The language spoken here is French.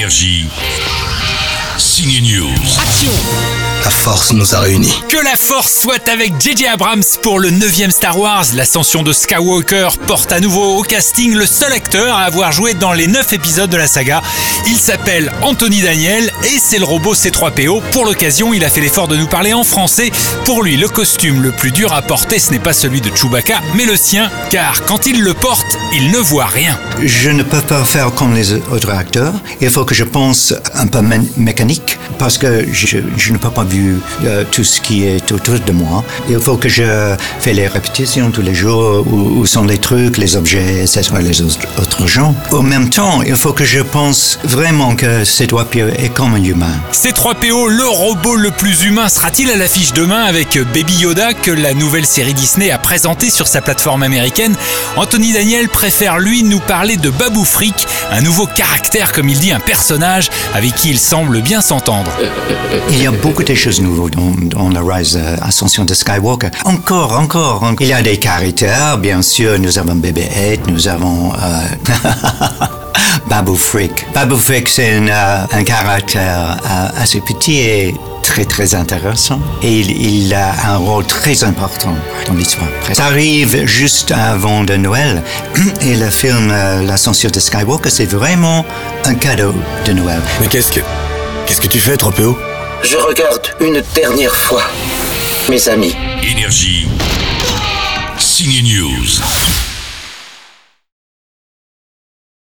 Énergie. Signe News. Action La force nous a réunis. Que la force soit avec JJ Abrams pour le 9 Star Wars. L'ascension de Skywalker porte à nouveau au casting le seul acteur à avoir joué dans les 9 épisodes de la saga. Il s'appelle Anthony Daniel et c'est le robot C3PO. Pour l'occasion, il a fait l'effort de nous parler en français. Pour lui, le costume le plus dur à porter, ce n'est pas celui de Chewbacca, mais le sien, car quand il le porte, il ne voit rien. Je ne peux pas faire comme les autres acteurs. Il faut que je pense un peu mé- mécanique parce que je, je ne peux pas vu euh, tout ce qui est autour de moi. Il faut que je fais les répétitions tous les jours, où, sont les trucs, les objets, etc., les autres, gens. En même temps, il faut que je pense que ces doigts est comme un humain. C3PO, le robot le plus humain, sera-t-il à l'affiche demain avec Baby Yoda que la nouvelle série Disney a présenté sur sa plateforme américaine? Anthony Daniel préfère lui nous parler de Babou Frick, un nouveau caractère comme il dit, un personnage avec qui il semble bien s'entendre. Il y a beaucoup de choses nouvelles dans, dans la Rise euh, Ascension de Skywalker. Encore, encore, encore. Il y a des caractères, bien sûr. Nous avons BB-8, nous avons euh, Babu Frick. Babu Frick, c'est un, euh, un caractère euh, assez petit et très très intéressant. Et il, il a un rôle très important dans l'histoire. Ça arrive juste avant de Noël. Et le film euh, L'Ascension de Skywalker, c'est vraiment un cadeau de Noël. Mais qu'est-ce que. Qu'est-ce que tu fais, Tropeo Je regarde une dernière fois mes amis. Énergie. Signe News.